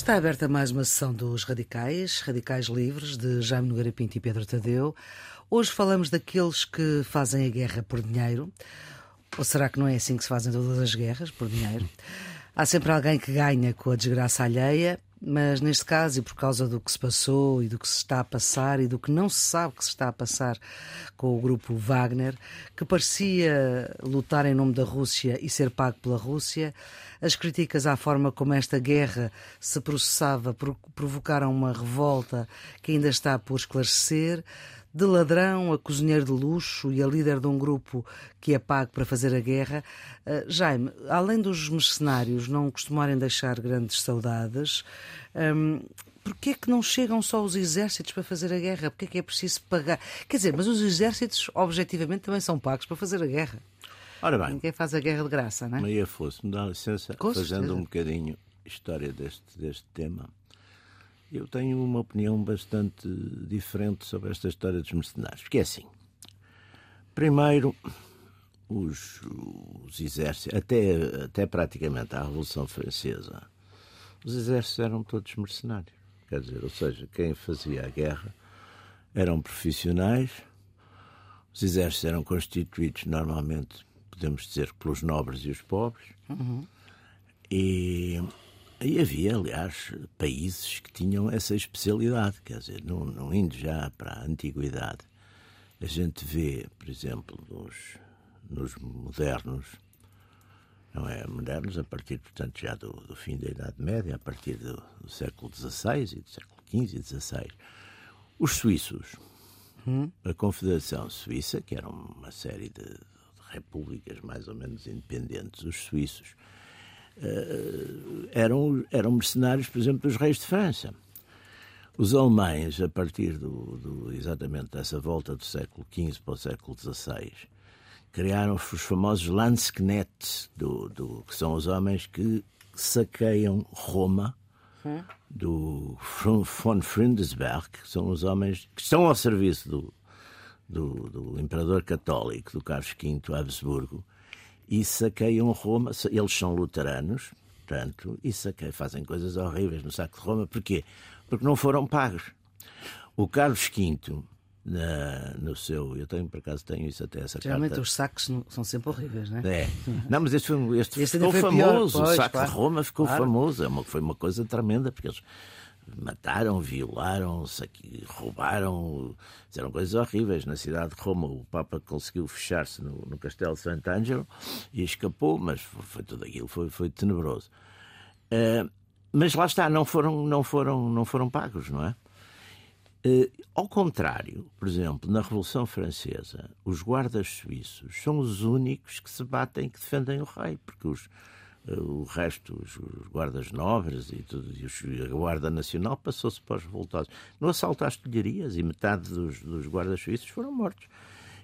Está aberta mais uma sessão dos Radicais, Radicais Livres, de Jaime Nogueira Pinto e Pedro Tadeu. Hoje falamos daqueles que fazem a guerra por dinheiro. Ou será que não é assim que se fazem todas as guerras, por dinheiro? Há sempre alguém que ganha com a desgraça alheia, mas neste caso, e por causa do que se passou e do que se está a passar e do que não se sabe que se está a passar com o grupo Wagner, que parecia lutar em nome da Rússia e ser pago pela Rússia, as críticas à forma como esta guerra se processava provocaram uma revolta que ainda está por esclarecer de ladrão a cozinheiro de luxo e a líder de um grupo que é pago para fazer a guerra. Uh, Jaime, além dos mercenários não costumarem deixar grandes saudades, um, Porquê é que não chegam só os exércitos para fazer a guerra? Porquê é que é preciso pagar? Quer dizer, mas os exércitos, objetivamente, também são pagos para fazer a guerra. Ora bem. Ninguém faz a guerra de graça, não é? Maria Fosse, me dá licença, Com fazendo certeza. um bocadinho história deste, deste tema. Eu tenho uma opinião bastante diferente sobre esta história dos mercenários. Porque é assim. Primeiro, os, os exércitos, até, até praticamente a Revolução Francesa, os exércitos eram todos mercenários. Quer dizer, ou seja, quem fazia a guerra eram profissionais, os exércitos eram constituídos normalmente, podemos dizer, pelos nobres e os pobres, e, e havia, aliás, países que tinham essa especialidade, quer dizer, não, não indo já para a antiguidade, a gente vê, por exemplo, nos, nos modernos, não é modernos a partir, portanto, já do, do fim da Idade Média, a partir do, do século XVI e do século XV e XVI, os suíços, a Confederação Suíça, que era uma série de, de repúblicas mais ou menos independentes, os suíços, eram, eram mercenários, por exemplo, dos reis de França. Os alemães, a partir do, do- exatamente dessa volta do século XV para o século XVI, criaram os famosos Landsknechts, do, do, que são os homens que saqueiam Roma do von Frindesberg, que são os homens que estão ao serviço do, do, do imperador católico, do Carlos V Habsburgo, e saqueiam Roma. Eles são luteranos, portanto, e saqueiam, fazem coisas horríveis no saco de Roma. Porquê? Porque não foram pagos. O Carlos V, na- no seu. Eu tenho, por acaso, tenho isso até essa Geralmente carta. os sacos não- são sempre horríveis, não é? É. Não, mas este, foi, este, Este ficou foi pior, famoso. pois, o saco claro. de Roma ficou Claro. famoso. É uma, foi uma coisa tremenda, porque eles mataram, violaram, roubaram, fizeram coisas horríveis. Na cidade de Roma, o Papa conseguiu fechar-se no, no castelo de Sant'Angelo e escapou, mas foi, foi tudo aquilo, foi, foi tenebroso. Eh, mas lá está, não foram, não foram, não foram pagos, não é? Eh, ao contrário, por exemplo, na Revolução Francesa, os guardas suíços são os únicos que se batem que defendem o rei, porque os, o resto, os, guardas nobres e, tudo, e e a Guarda Nacional passou-se para os revoltados. No assalto às telharias, e metade dos, dos guardas suíços foram mortos.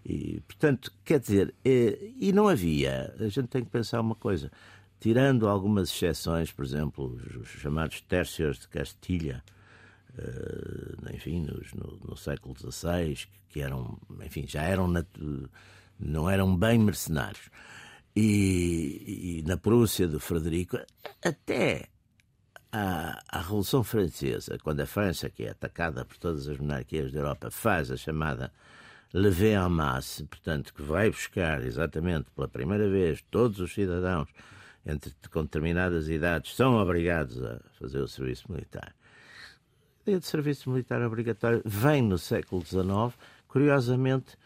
E, portanto, quer dizer, eh, e não havia, a gente tem que pensar uma coisa, tirando algumas exceções, por exemplo, os, os chamados tercios de Castilha, eh, enfim, no, no século XVI, que, eram, enfim, já eram, não eram bem mercenários. E, e na Prússia do Frederico, até a, a Revolução Francesa, quando a França, que é atacada por todas as monarquias da Europa, faz a chamada levée en masse, portanto, que vai buscar exatamente pela primeira vez todos os cidadãos entre, com determinadas idades são obrigados a fazer o serviço militar. A ideia de serviço militar obrigatório vem no século XIX, curiosamente,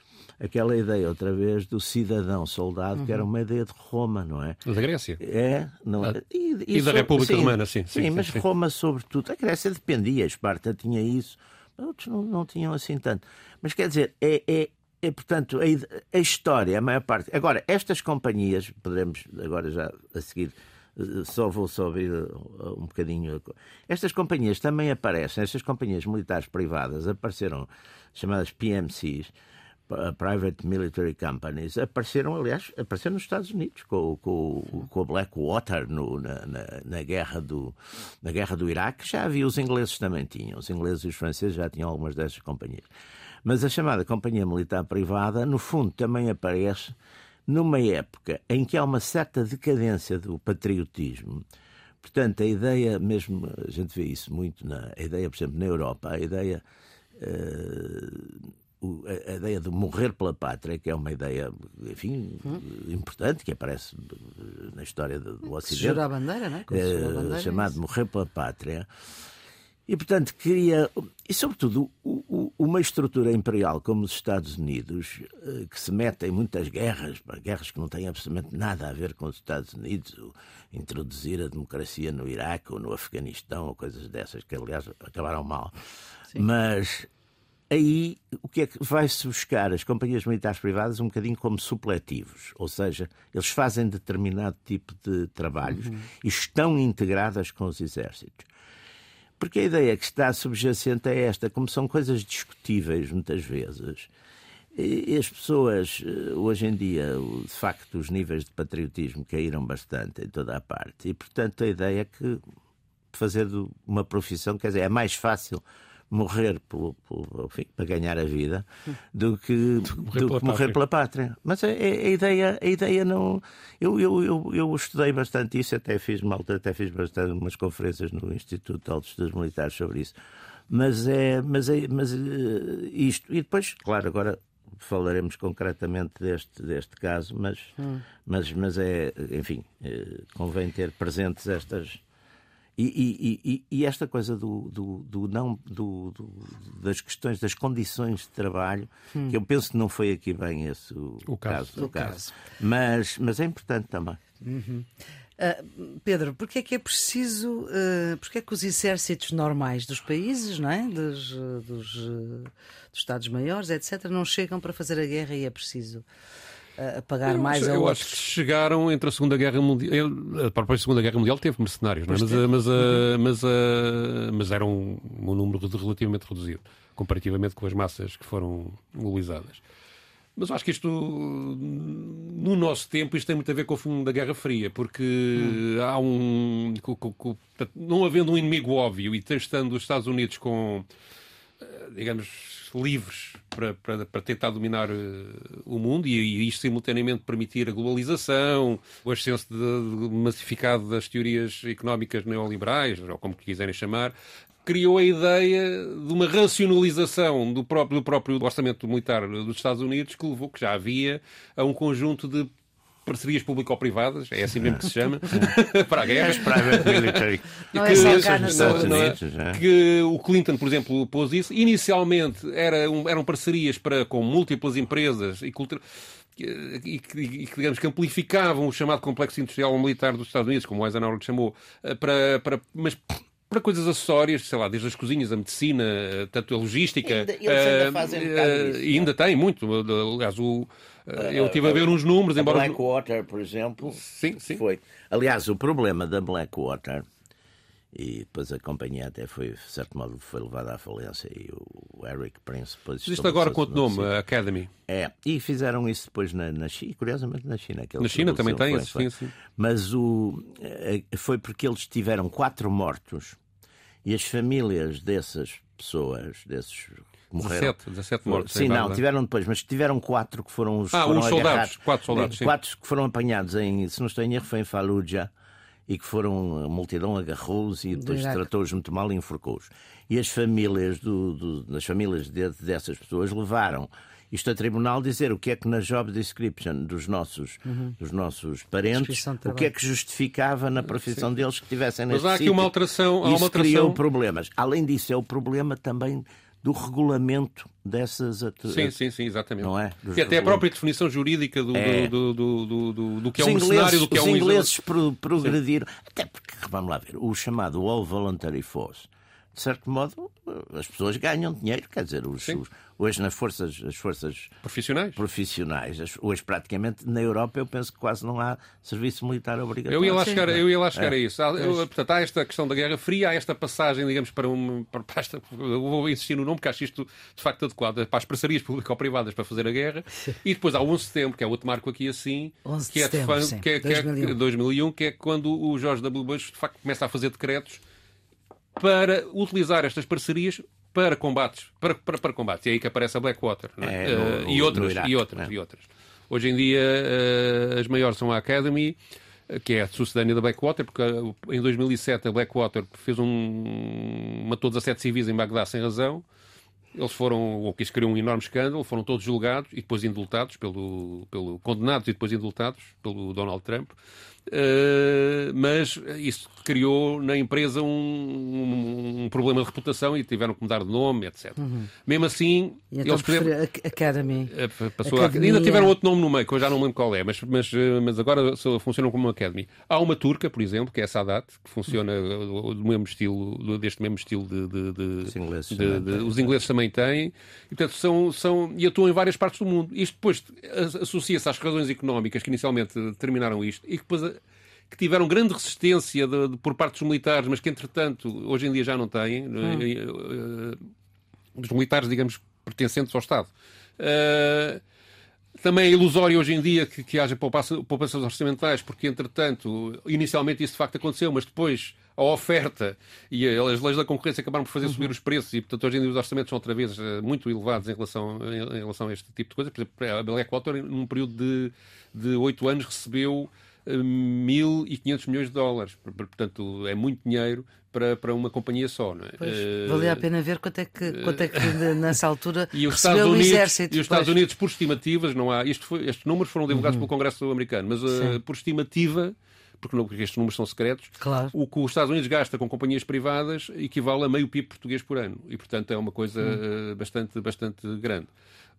aquela ideia outra vez do cidadão soldado, que era uma ideia de Roma, não é? Da Grécia. É, não é? e da República Romana, sim, sim, sim, mas sim. Roma, sobretudo. A Grécia dependia, Esparta tinha isso, outros não, não tinham assim tanto. Mas quer dizer, é, é, é, portanto, a, a história, a maior parte. Agora, estas companhias, poderemos agora já a seguir. eh, Só vou só ouvir eh, um bocadinho. Estas companhias também aparecem, estas companhias militares privadas apareceram, chamadas PMCs, Private Military Companies, apareceram, aliás, apareceram nos Estados Unidos com, com, com o Blackwater no, na, na, na guerra do, na guerra do Iraque. Já havia, os ingleses também tinham, os ingleses e os franceses já tinham algumas dessas companhias. Mas a chamada companhia militar privada, no fundo, também aparece numa época em que há uma certa decadência do patriotismo, Portanto, a ideia, mesmo a gente vê isso muito, na, a ideia, por exemplo, na Europa, a ideia. Uh, a ideia de morrer pela pátria, que é uma ideia, enfim, hum. importante, que aparece na história do Ocidente. Jurar a bandeira, não é? é bandeira, chamado é morrer pela pátria. E, portanto, cria, e sobretudo, uma estrutura imperial como os Estados Unidos, eh, que se mete em muitas guerras, guerras que não têm absolutamente nada a ver com os Estados Unidos, introduzir a democracia no Iraque ou no Afeganistão, ou coisas dessas, que aliás acabaram mal. Sim. Mas aí o que é que vai-se buscar as companhias militares privadas um bocadinho como supletivos, ou seja, eles fazem determinado tipo de trabalhos uhum. e estão integradas com os exércitos. Porque a ideia que está subjacente é esta, como são coisas discutíveis muitas vezes, e as pessoas, eh, hoje em dia, de facto, os níveis de patriotismo caíram bastante em toda a parte. E, portanto, a ideia é que fazer uma profissão, quer dizer, é mais fácil morrer pelo, pelo, enfim, para ganhar a vida do que, morrer, do pela, que morrer pela pátria. Mas a, a, a, ideia, a ideia não. Eu, eu, eu, eu estudei bastante isso, até fiz malta, até fiz bastante umas conferências no Instituto de Altos Estudos Militares sobre isso. Mas é, mas é, mas uh, isto. E depois, claro, agora falaremos concretamente deste, deste caso, mas, hum. mas, mas é, enfim, uh, convém ter presentes estas e, e, e, esta coisa do, do, do não do, das questões das condições de trabalho, hum. que eu penso que não foi aqui bem esse o, o caso, caso, o caso. caso. Mas, mas é importante também. Uhum. Uh, Pedro, porquê é que é preciso, uh, porquê é que os exércitos normais dos países, não é? dos, dos, dos Estados-maiores, etc., não chegam para fazer a guerra e é preciso a pagar eu mais acho, a eu outros. acho que chegaram entre a Segunda Guerra Mundial. A própria Segunda Guerra Mundial teve mercenários, não é? mas, mas, uhum. mas, mas era um, um número relativamente reduzido, comparativamente com as massas que foram mobilizadas. Mas eu acho que isto, no nosso tempo, isto tem muito a ver com o fim da Guerra Fria, porque hum. há um. Não havendo um inimigo óbvio e estando os Estados Unidos com, eh, digamos, livres para, para, para tentar dominar uh, o mundo e, e isto simultaneamente permitir a globalização, o ascenso de, de massificado das teorias económicas neoliberais, ou como quiserem chamar, criou a ideia de uma racionalização do próprio, do próprio orçamento militar dos Estados Unidos que levou, que já havia, a um conjunto de parcerias público-privadas, é assim mesmo que se chama, para a guerra. Private military. É. É? Que o Clinton, por exemplo, pôs isso. Inicialmente era um, eram parcerias para, com múltiplas empresas e cultura e que, digamos, que amplificavam o chamado complexo industrial militar dos Estados Unidos, como o Eisenhower chamou, eh, para, para, mas para coisas acessórias, sei lá, desde as cozinhas, a medicina, tanto a logística. Ainda, eles ainda uh, fazem um uh, ainda tem muito. Aliás, o, uh, eu estive a ver uns números. A embora... Blackwater, por exemplo, sim, sim. foi. Aliás, o problema da Blackwater, e depois a companhia até foi, de certo modo, foi levada à falência e o Eric Prince depois... Isto agora com o nome, Academy. É, e fizeram isso depois na, na China, curiosamente na China. Na China também tem, sim. Mas o, foi porque eles tiveram quatro mortos e as famílias dessas pessoas, desses morreram. 17, 17 mortos. Sim, não, tiveram depois, mas tiveram quatro que foram os. Ah, foram uns soldados. Quatro soldados. Sim. Quatro que foram apanhados em, se não estou em erro, foi em Fallujah e que foram, a multidão agarrou-os e depois tratou-os muito mal e enforcou-os. E as famílias, do, do, as famílias de, dessas pessoas levaram isto a tribunal dizer o que é que na job description dos nossos, uhum. dos nossos parentes, o que é que justificava na profissão Sim. deles que tivessem nesse Mas há aqui sítio. uma alteração. Há uma Isso alteração... criou problemas. Além disso, é o problema também do regulamento dessas Sim, sim, sim, exatamente. Não é? e até a própria definição jurídica do, é. do, do, do, do, do, que é um mercenário, do que é um... Os ingleses progrediram, até porque, vamos lá ver, o chamado All Voluntary Force, de certo modo, as pessoas ganham dinheiro, quer dizer, os, os, hoje nas forças, as forças profissionais, profissionais hoje praticamente na Europa eu penso que quase não há serviço militar obrigatório. Eu ia lá chegar, eu ia lá chegar é. a isso. Há, eu, portanto, há esta questão da Guerra Fria, há esta passagem, digamos, para, um, para esta, eu vou insistir no nome porque acho isto de facto adequado, para as parcerias público-privadas para fazer a guerra, e depois há o 11 de setembro, que é outro marco aqui assim, que é, de setembro, que é, que é 2001. 2001, que é quando o Jorge W. Bush de facto começa a fazer decretos para utilizar estas parcerias para combates, para, para, para combates. E é aí que aparece a Blackwater é? É, no, uh, e, outras, Iraque, e outras, é? e outras. Hoje em dia uh, as maiores são a Academy que é a sucedânea da Blackwater, porque em 2007 a Blackwater fez um, matou 17 civis em Bagdá sem razão. Eles foram, ou quis criar um enorme escândalo, foram todos julgados e depois indultados pelo, pelo condenados e depois indultados pelo Donald Trump. Uh, mas isso criou na empresa um, um, um, problema de reputação e tiveram que mudar de nome, etc. Uhum. Mesmo assim, e então eles puderam... Academy. Eh, passou Academia. Ainda tiveram outro nome no meio, que eu já não lembro qual é, mas, mas, eh, mas agora funcionam como uma Academy. Há uma turca, por exemplo, que é a Sadat, que funciona uhum. do mesmo estilo, deste mesmo estilo de. de, de os ingleses, de, de, os ingleses também têm, e, portanto, são, são, e atuam em várias partes do mundo. Isto depois associa-se às razões económicas que inicialmente determinaram isto e que depois que tiveram grande resistência de, de, por parte dos militares, mas que, entretanto, hoje em dia já não têm. Hum. Uh, dos militares, digamos, pertencentes ao Estado. Uh, também é ilusório hoje em dia que, que haja poupanças orçamentais, porque, entretanto, inicialmente isso de facto aconteceu, mas depois a oferta e as leis da concorrência acabaram por fazer uhum. subir os preços e, portanto, hoje em dia os orçamentos são outra vez muito elevados em relação, em relação a este tipo de coisa. Por exemplo, a Blackwater, num período de oito anos, recebeu 1.500 milhões de dólares. Portanto, é muito dinheiro para, para uma companhia só. Não é? Pois, uh, valia a pena ver quanto é que, quanto é que nessa altura e os Estados Unidos, o exército. E os Estados Unidos, por estimativas, não há. Isto foi, estes números foram divulgados uhum. pelo Congresso americano, mas uh, por estimativa porque, não, porque estes números são secretos, claro. o que os Estados Unidos gasta com companhias privadas equivale a meio PIB português por ano. E, portanto, é uma coisa hum. bastante, bastante grande.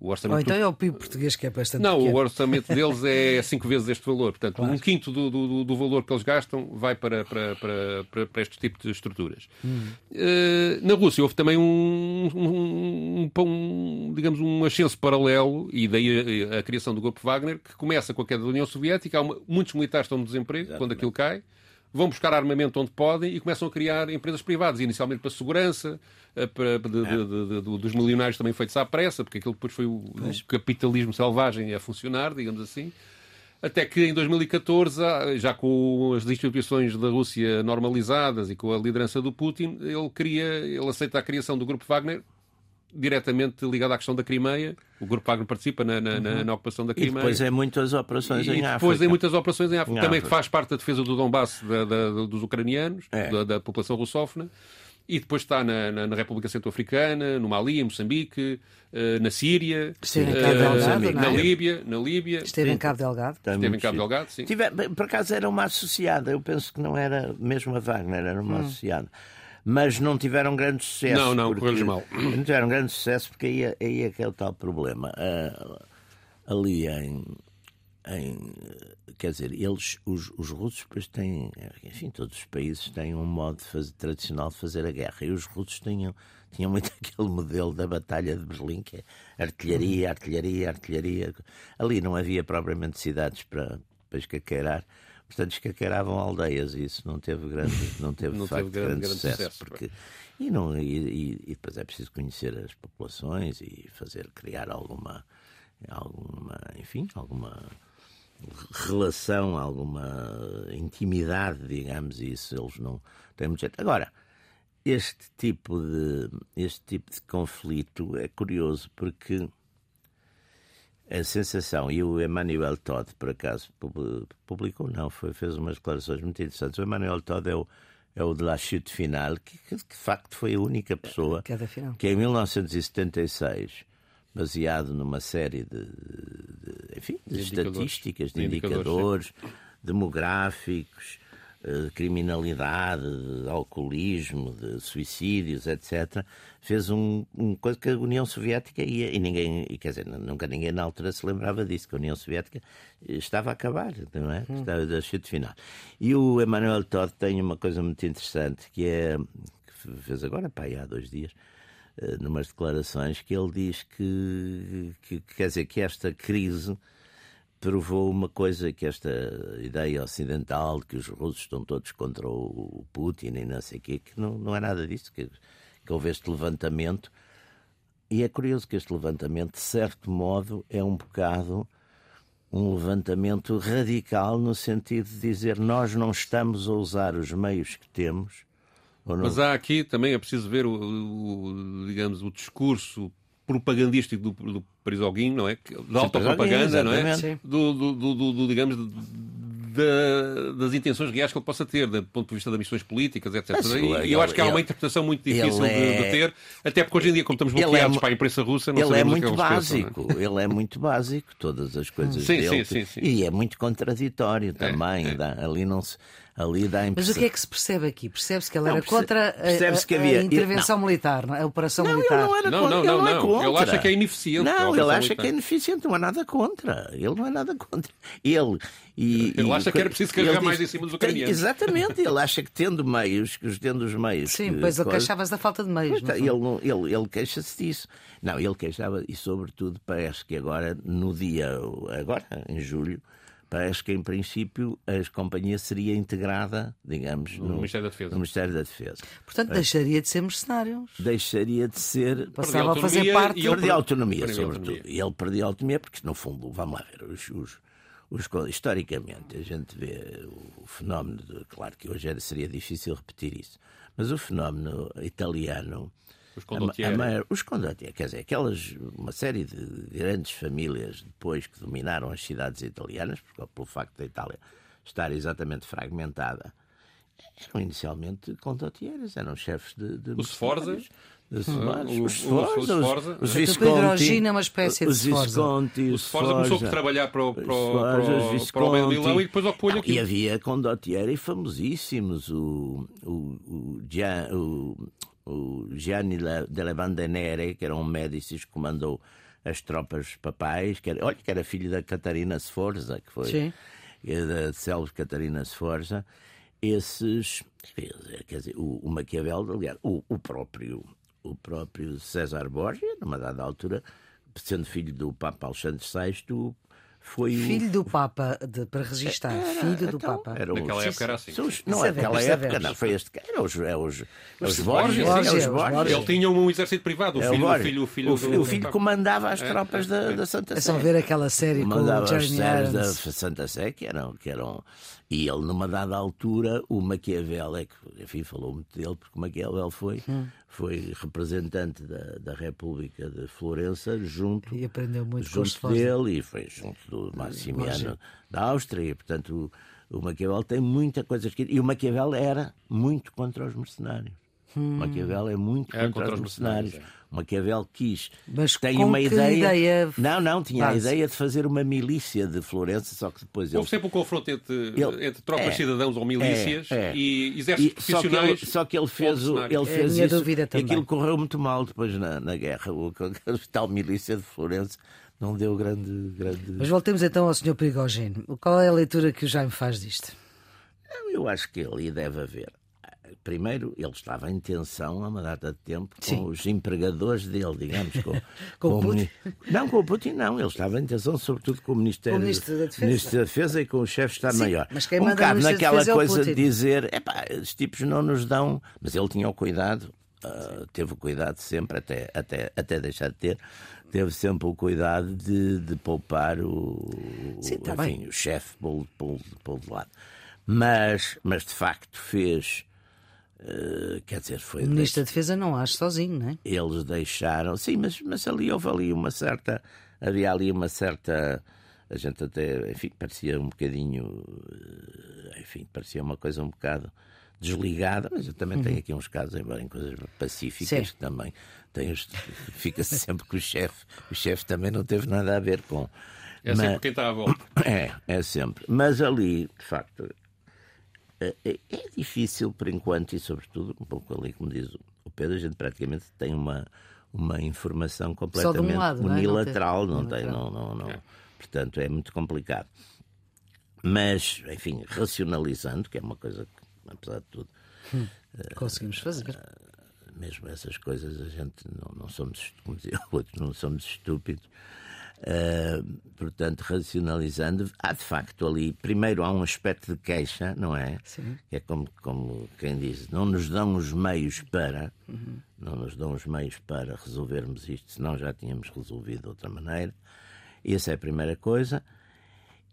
O orçamento Ou então é o PIB português que é bastante Não, pequeno. o orçamento deles é cinco vezes este valor. Portanto, claro. um quinto do, do, do, valor que eles gastam vai para, para, para, para, para este tipo de estruturas. Hum. Uh, na Rússia houve também um, um, um, um, digamos, um ascenso paralelo, e daí a, a, criação do Grupo Wagner, que começa com a queda da União Soviética. Há uma, muitos militares estão no desemprego Exatamente. quando aquilo cai vão buscar armamento onde podem e começam a criar empresas privadas, inicialmente para segurança, eh, para, de, de, de, dos milionários também feitos à pressa, porque aquilo depois foi o, o, capitalismo selvagem a funcionar, digamos assim. Até que em 2014, ah, já com as instituições da Rússia normalizadas e com a liderança do Putin, ele queria, ele aceita a criação do Grupo Wagner diretamente ligado à questão da Crimeia. O Grupo Wagner participa na, na, uhum. na, ocupação da Crimeia. E depois é muitas operações e em África. depois em muitas operações em África. Em Também África. faz parte da defesa do Donbass da, da, dos ucranianos, é. da, da, população russófona. E depois está na, na, na República Centro-Africana, no Mali, em Moçambique, uh, na Síria, Cabo uh, Delgado, na, Líbia, na Líbia. Esteve em Cabo Delgado. Esteve em Cabo Delgado, sim. Tive, por acaso era uma associada, eu penso que não era mesmo a Wagner, era uma hum. associada mas não tiveram grande sucesso. Não, não, correu mal. Não tiveram grande sucesso porque aí, aí é que é o tal problema. Uh, ali em, em, Quer dizer, eles, os, os russos, depois têm. Enfim, todos os países têm um modo de fazer, tradicional de fazer a guerra. E os russos tinham, tinham muito aquele modelo da Batalha de Berlim, que é artilharia, artilharia, artilharia. Ali não havia propriamente cidades para, para escaqueirar Portanto, escaqueiravam aldeias e isso não teve grande, não teve, não facto, teve grande, grande, sucesso. sucesso porque, e, não, e, e, depois é preciso conhecer as populações e fazer, criar alguma, alguma enfim, alguma relação, alguma intimidade, digamos, e isso eles não têm muito jeito. Agora, este tipo de, este tipo de conflito é curioso porque a sensação, e o Emmanuel Todd, por acaso, publicou, não, foi, fez umas declarações muito interessantes. O Emmanuel Todd é o, é o de La Chute Final, que, que, de facto foi a única pessoa que em 1976, baseado numa série de, de enfim, de, de estatísticas, de indicadores, indicadores demográficos, de eh, criminalidade, de alcoolismo, de suicídios, etc., fez um, um coisa que a União Soviética ia, e ninguém, e, quer dizer, nunca ninguém na altura se lembrava disso, que a União Soviética estava a acabar, não é? Hum. Estava a chute final. E o Emmanuel Todd tem uma coisa muito interessante, que é, que fez agora, pá, há dois dias, eh, numas declarações, que ele diz que, que quer dizer, que esta crise provou uma coisa que esta ideia ocidental de que os russos estão todos contra o Putin e não sei o quê, que não, não é nada disso, que, que houve este levantamento. E é curioso que este levantamento, de certo modo, é um bocado um levantamento radical no sentido de dizer nós não estamos a usar os meios que temos. Mas há aqui também é preciso ver o, o digamos o discurso propagandístico do, do Prisoguinho, não é? Da alta propaganda, não é? Do, do, do, do, digamos, da, das intenções reais que ele possa ter, do ponto de vista das missões políticas, etc. Mas, e ele- eu acho que há uma ele- interpretação muito difícil ele de, de é- ter, até porque hoje em dia, como estamos Ele é bloqueados mu- para a imprensa russa, não Ele é sabemos o que muito eles pensam, é? básico, ele é muito básico, todas as coisas Sim, dele. sim, sim, sim. E é muito contraditório também. é. dá- ali não se. Ali dá a Mas impressão. o que é que se percebe aqui? Percebe-se que ele Não, era contra a- percebe-se que a, a havia- intervenção militar, não é? a operação Não, ele militar. não era Não, contra. não, ele não, não é. Ele acha que é ineficiente Não, ele acha que militar. é ineficiente, não há nada contra. Ele não é nada contra. Ele. E, Ele e- acha que era preciso carregar ele mais diz- em cima dos ucranianos. Exatamente, ele acha que tendo meios, que os tendo os meios. Sim, que, pois ele coisa- queixava-se da falta de meios. Pois ele, ele, ele queixa-se disso. Não, ele queixava, e sobretudo parece que agora, no dia, agora, em julho, parece que em princípio a companhia seria integrada, digamos, no, Ministério da Defesa. no Ministério da Defesa. Portanto, deixaria de ser mercenários. Deixaria de ser. Passava a fazer parte. e ele Perdia autonomia, Perdia sobretudo. autonomia. E ele perdia autonomia porque, no fundo, vamos lá ver, os, os- os historicamente, a gente vê o fenómeno, de, claro que hoje seria difícil repetir isso, mas o fenómeno italiano. Os a condottieri. a os condottieri, quer dizer, aquelas, uma série de grandes famílias depois que dominaram as cidades italianas, porque, pelo facto da Itália estar exatamente fragmentada, eram inicialmente condottieres, eram chefes de. de Os Sforza? mercenários. Os Sforza, o- os A Visconti. É uma espécie de os Sforza. Visconti, O os Sforza começou por Sforza, trabalhar para o, para o, para o, para o e depois ao aqui. E havia condottieri famosíssimos, o, o, o, o, o Gianni La- delle Bande Nere, que era um Médicis que comandou as tropas papais, que era, olha, que era filho da Catarina Sforza, que foi Sim. da célebre Catarina Sforza, esses, quer dizer, o, o Maquiavel, aliás, o, o próprio o próprio César Borgia, numa dada altura, sendo filho do Papa Alexandre VI, foi o Filho do Papa, de- para registar. Filho do então, Papa. era um- Naquela época era assim. Os- não, Sabemos, naquela época sabemos. não, foi este cara, era os, é os, é os é os Borgia. Borgia. Ele tinha um exército privado, o É o filho, o filho, o filho, o, fi- do- o filho comandava as tropas da, da Santa É Sé. só ver aquela série com o as séries da. Santa Sé que eram, que eram. E ele, numa dada altura, o Maquiavel, é que, enfim, falou muito dele, porque o Maquiavel foi, Hum. foi representante da, da República de Florença junto, E aprendeu muito junto dele e foi junto do Maximiano da Áustria. E, portanto, o, o Maquiavel tem muita coisa escrita. E o Maquiavel era muito contra os mercenários. Hum. O Maquiavel é muito É contra, os mercenários. mercenários, O Maquiavel quis. Mas tem com uma que ideia... ideia Não, não, tinha a ideia de fazer uma milícia de Florença, só que depois ele. Houve sempre um confronto entre, Ele- entre tropas é, cidadãos ou milícias é, é. e E exércitos só, que ele, profissionais. só que ele fez, o, ele É fez minha isso dúvida e também. aquilo correu muito mal depois na, na guerra. O, a tal milícia de Florença não deu grande. grande... Mas voltemos então ao Sr. Prigogine. Qual é a leitura que o Jaime faz disto? Eu acho que ali deve haver. Primeiro, ele estava em tensão há uma data de tempo com Sim. os empregadores dele, digamos. Com, Com o mini- Não, com o Putin não. Ele estava em tensão, sobretudo com o Ministério, Com o Ministro da Defesa. Ministro da Defesa e com o chefe de Estado-Maior. mas quem um manda bocado naquela é coisa de Putin. dizer: epá, estes tipos não nos dão. Mas ele tinha o cuidado, ah, teve o cuidado sempre, até, até, até deixar de ter. Teve sempre o cuidado de, de poupar o, Sim, tá enfim, bem. o chefe pô pô de lado. Mas, mas de facto fez. Eh, quer dizer, foi. O Ministro da Defesa não age sozinho, não é? Eles deixaram. Sim, mas, mas ali houve ali uma certa. Havia ali uma certa. A gente até, enfim, parecia um bocadinho. eh, Enfim, parecia uma coisa um bocado desligada, mas eu também tenho aqui uns casos, embora em coisas pacíficas, Uhum. Sim. que também fica-se sempre com o chefe. O chefe também não teve nada a ver com. É Mas- sempre quem está à volta. é, é sempre. Mas ali, de facto, é, é- é difícil por enquanto, e sobretudo, um pouco ali, como diz o Pedro, a gente praticamente tem uma, uma informação completamente lado, não é? Não unilateral, tem- não tem, unilateral. não, não, não. É. Portanto, é muito complicado. Mas, enfim, racionalizando, que é uma coisa que, apesar de tudo, Conseguimos fazer. mesmo essas coisas a gente não, não somos, como dizia o outro, não somos estúpidos. Ah, portanto, racionalizando, há de facto ali, primeiro há um aspecto de queixa, não é? Sim. Que é como, como quem diz, não nos dão os meios para, não nos dão os meios para resolvermos isto, senão já tínhamos resolvido de outra maneira. Essa é a primeira coisa.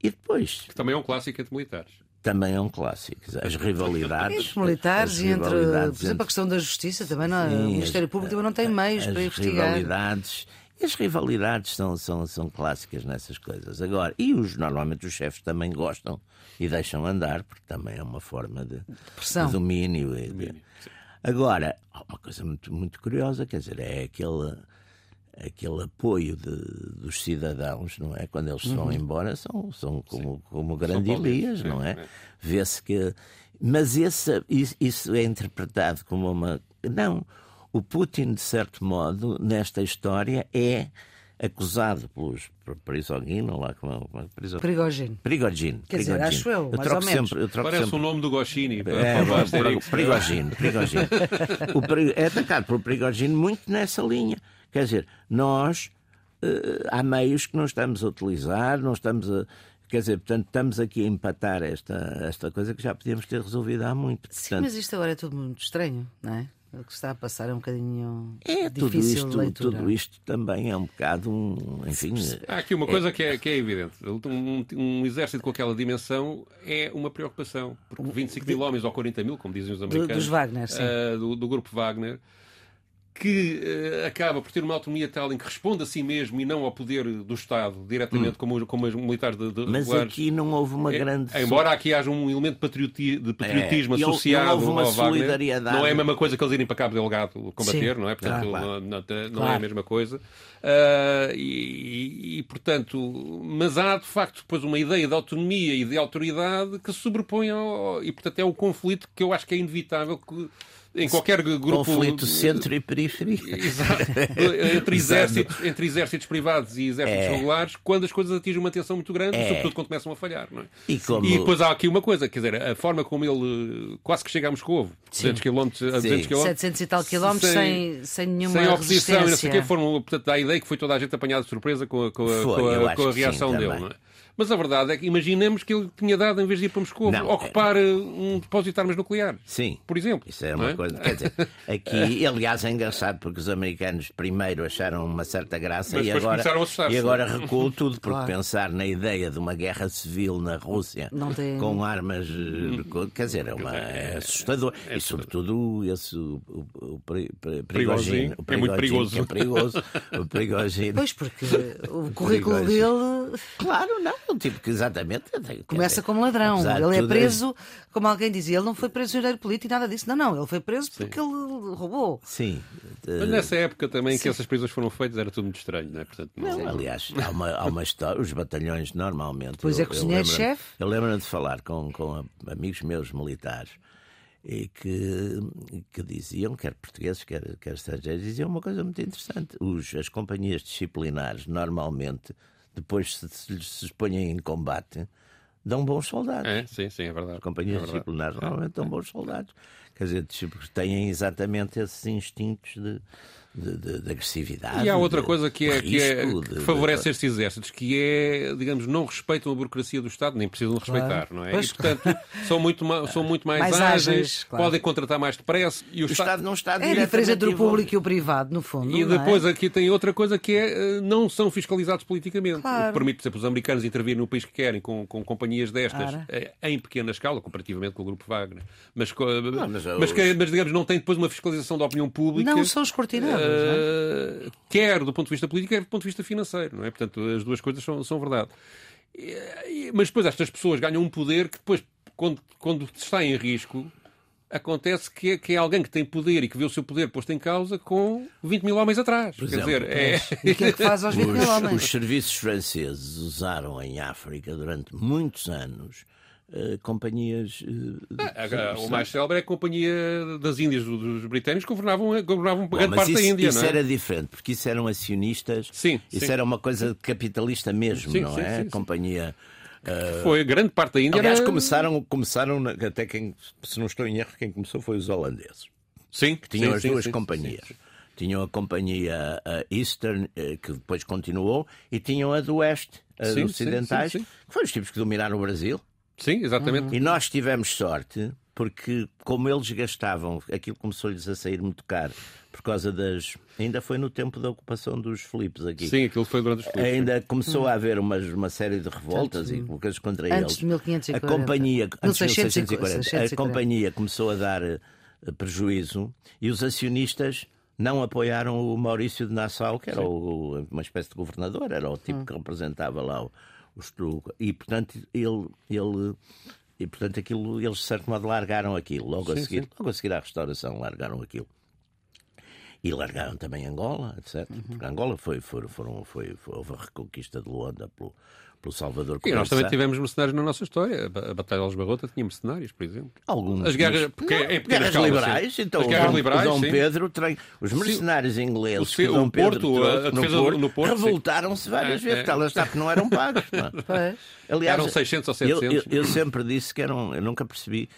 E depois, Que também é um clássico entre militares. também é um clássico, as rivalidades. Entre militares as e entre, por exemplo, a questão da justiça também, não é? Sim, o Ministério as- Público também não tem meios as para investigar. rivalidades As rivalidades são, são, são clássicas nessas coisas. Agora, e os, normalmente os chefes também gostam e deixam andar, porque também é uma forma de, de domínio. De... Agora, há uma coisa muito, muito curiosa, quer dizer, é aquele, aquele apoio de, dos cidadãos, não é? Quando eles uhum. vão embora, são, são como, como grande Elias, não é? é. Vê-se que. Mas esse, isso é interpretado como uma. Não o Putin, de certo modo, nesta história, é acusado pelos Prigogine, lá como é, Prigogine. Prigogine. Prigogine. Quer dizer, acho eu, mais ou menos. Sempre, eu Parece sempre... o nome do Goscini. É, Prigogine. Prigogine. o, é atacado por Prigogine muito nessa linha. Quer dizer, nós uh, há meios que não estamos a utilizar, não estamos a Quer dizer, portanto, estamos aqui a empatar esta, esta coisa que já podíamos ter resolvido há muito. Portanto... Sim, mas isto agora é tudo muito estranho, não é? O que está a passar é um bocadinho é, tudo difícil isto, de leitura. Tudo isto também é um bocado um. Enfim. Há aqui uma é... coisa que é, que é evidente. Um, um, exército com aquela dimensão é uma preocupação. Porque 25 mil homens ou 40 mil, como dizem os americanos. dos Wagner, sim. Uh, do, do grupo Wagner que uh, acaba por ter uma autonomia tal em que responde a si mesmo e não ao poder do Estado, diretamente, hum. como, como os militares de, de Mas regulares. aqui não houve uma é, grande. embora aqui haja um elemento de, patrioti, de patriotismo é, associado não houve uma ao solidariedade. Wagner, não é a mesma coisa que eles irem para Cabo Delgado combater, Sim. não é? Portanto, claro, claro. Não, não, não é a mesma coisa. Uh, e, e, portanto, mas há de facto depois uma ideia de autonomia e de autoridade que se sobrepõe ao. E portanto é um conflito que eu acho que é inevitável que em qualquer grupo. Conflito centro e periferia. Exato. entre, exércitos, entre exércitos privados e exércitos é. regulares, quando as coisas atingem uma tensão muito grande, é. sobretudo quando começam a falhar. Não é? e, como... e depois há aqui uma coisa, quer dizer, a forma como ele quase que chega a Moscou, 200 km, a 200 km. 700 e tal quilómetros sem, sem, nenhuma sem oposição e não sei o foram, portanto, dá a ideia que foi toda a gente apanhada de surpresa com a, com a, Foi, com a, com a reação sim, dele. Não é? Mas a verdade é que imaginemos que ele tinha dado, em vez de ir para Moscou, não, ocupar é... um depósito de armas nucleares. Sim. Por exemplo. Isso é uma é? coisa. Quer dizer, aqui, aliás, é engraçado porque os americanos primeiro acharam uma certa graça e agora, e agora recuam tudo, porque claro. pensar na ideia de uma guerra civil na Rússia tem... com armas. Eh, quer dizer, é, uma, é assustador. É e sobretudo esse, o, o, o, perigosinho, o É muito perigoso. É perigoso. o perigosinho. Pois, porque o currículo dele. Claro, não tipo que exatamente. Começa como ladrão. Ele é preso, como alguém dizia, ele não foi prisioneiro político e nada disso. Não, não, ele foi preso Sim. porque ele roubou. Sim. Mas nessa época também Sim. que essas prisões foram feitas era tudo muito estranho, não é? Portanto, não... não aliás, há uma, há uma história, os batalhões normalmente. Pois é, cozinheiro-chefe. Eu lembro-me de falar com, com amigos meus militares e que, que diziam, quer portugueses, quer, quer estrangeiros, diziam uma coisa muito interessante. Os, as companhias disciplinares normalmente depois se, se, se expõem em combate, dão bons soldados. É, sim, sim, é verdade. As companhias é disciplinares normalmente dão bons soldados. Quer dizer, têm exatamente esses instintos de, de, de, de agressividade. E há outra coisa que, é, que, é, que favorece estes exércitos, que é, digamos, não respeitam a burocracia do Estado, nem precisam respeitar, claro. não é? Pois. E, portanto, são muito, são muito mais, mais ágeis, ágeis claro. podem contratar mais depressa. E o, o Estado, Estado, não está É a diferença entre o público e o privado, no fundo. E depois é? aqui tem outra coisa que é, eh, não são fiscalizados politicamente. Claro. O que permite, por exemplo, os americanos intervirem no país que querem com, com companhias destas claro. Eh, em pequena escala, comparativamente com o Grupo Wagner. Mas, não, mas, mas, que, mas, digamos, não tem depois uma fiscalização da opinião pública. Não são escrutinados, uh, não é? quer do ponto de vista político, quer do ponto de vista financeiro, não é? Portanto, as duas coisas são, são verdade. Mas depois estas pessoas ganham um poder que depois, quando, quando está em risco, acontece que é, que é alguém que tem poder e que vê o seu poder posto em causa com 20 mil homens atrás. Por Quer exemplo, dizer, é... E o que é que faz aos 20 mil homens? Os serviços franceses usaram em África durante muitos anos Uh, companhias. Uh, ah, o mais célebre é a Companhia das Índias, dos britânicos, que governavam, governavam Bom, grande parte isso, da Índia. Isso não é? era diferente, porque isso eram acionistas, sim, isso sim. era uma coisa capitalista mesmo, sim, não sim, é? Companhia. Uh... Foi grande parte da Índia. Aliás, era... começaram, começaram, até quem, se não estou em erro, quem começou foi os holandeses. Sim, que tinham as duas companhias. Tinham a companhia Eastern, eh, que depois continuou, e tinham a do Oeste, a ocidentais, que foram os tipos que dominaram o Brasil. Sim, exatamente. E nós tivemos sorte porque, como eles gastavam, aquilo começou-lhes a sair muito caro por causa das. Ainda foi no tempo da ocupação dos Filipes aqui. Sim, aquilo foi durante os Filipes. Ainda começou hum. a haver uma, uma série de revoltas e coisas contra antes eles. De 1540. A companhia, antes 1640, 1640, a companhia começou a dar uh, prejuízo e os acionistas não apoiaram o Maurício de Nassau, que era o, uma espécie de governador, era o tipo hum. que representava lá o, o E, portanto, ele, ele e, portanto, aquilo, eles de certo modo largaram aquilo. Logo, sim, a, seguir, logo a seguir à restauração, largaram aquilo. E largaram também Angola, etc. Uhum. Porque Angola foi, foi, foram, foi, foi, houve a reconquista de Luanda pelo, pelo Salvador E nós também tivemos mercenários na nossa história. A Batalha de Algebarrota tinha mercenários, por exemplo. Alguns. As guerras, porque não, é guerras escala, liberais. Sim. Então, as guerras liberais, Dom. Pedro, os mercenários sim. ingleses o, que Dom Pedro Porto, trouxe, a no Porto, no Porto revoltaram-se várias é, vezes. É. Elas que não eram pagos. É. Aliás, eram 600 ou 700. Eu, eu, eu sempre disse que eram. Eu nunca percebi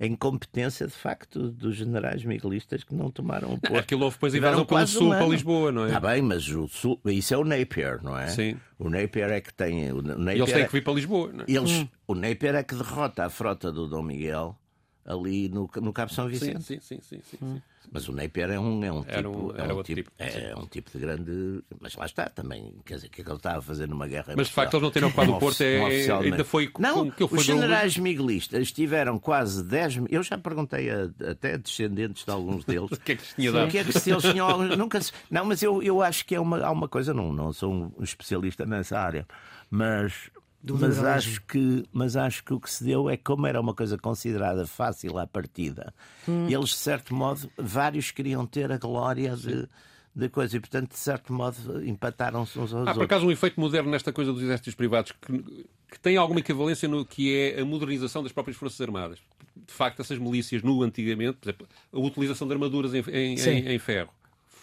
a incompetência, de facto, dos generais miguelistas que não tomaram o Porto. Aquilo houve depois invasão pelo sul para Lisboa, não é? Está bem, mas o sul, isso é o Napier, não é? Sim. O Napier é que tem. O Napier e eles têm é, que vir para Lisboa, não é? Eles, hum. O Napier é que derrota a frota do Dom Miguel ali no, no Cabo São Vicente. Sim, sim, sim. sim, sim. Hum. Mas o Napier é um, é um tipo, um, é um tipo, tipo, é um tipo de grande. Mas lá está também. Quer dizer, o que é que ele estava a fazer numa guerra. Mas de facto eles não terem ocupado o Porto é, ainda foi. Não, que os generais miguelistas tiveram quase 10 Eu já perguntei a, até descendentes de alguns deles. o que é que tinha dado? O que é que se eles tinham. Nunca se... Não, mas eu, eu acho que é uma, há uma coisa, não, não sou um especialista nessa área, mas mas acho, que, mas acho que o que se deu é como era uma coisa considerada fácil à partida. Hum. Eles, de certo modo, vários queriam ter a glória de, de coisa e, portanto, de certo modo, empataram-se uns aos Há, outros. Há, por acaso, um efeito moderno nesta coisa dos exércitos privados que, que tem alguma equivalência no que é a modernização das próprias Forças Armadas. De facto, essas milícias, no antigamente, por exemplo, a utilização de armaduras em, em, em, em ferro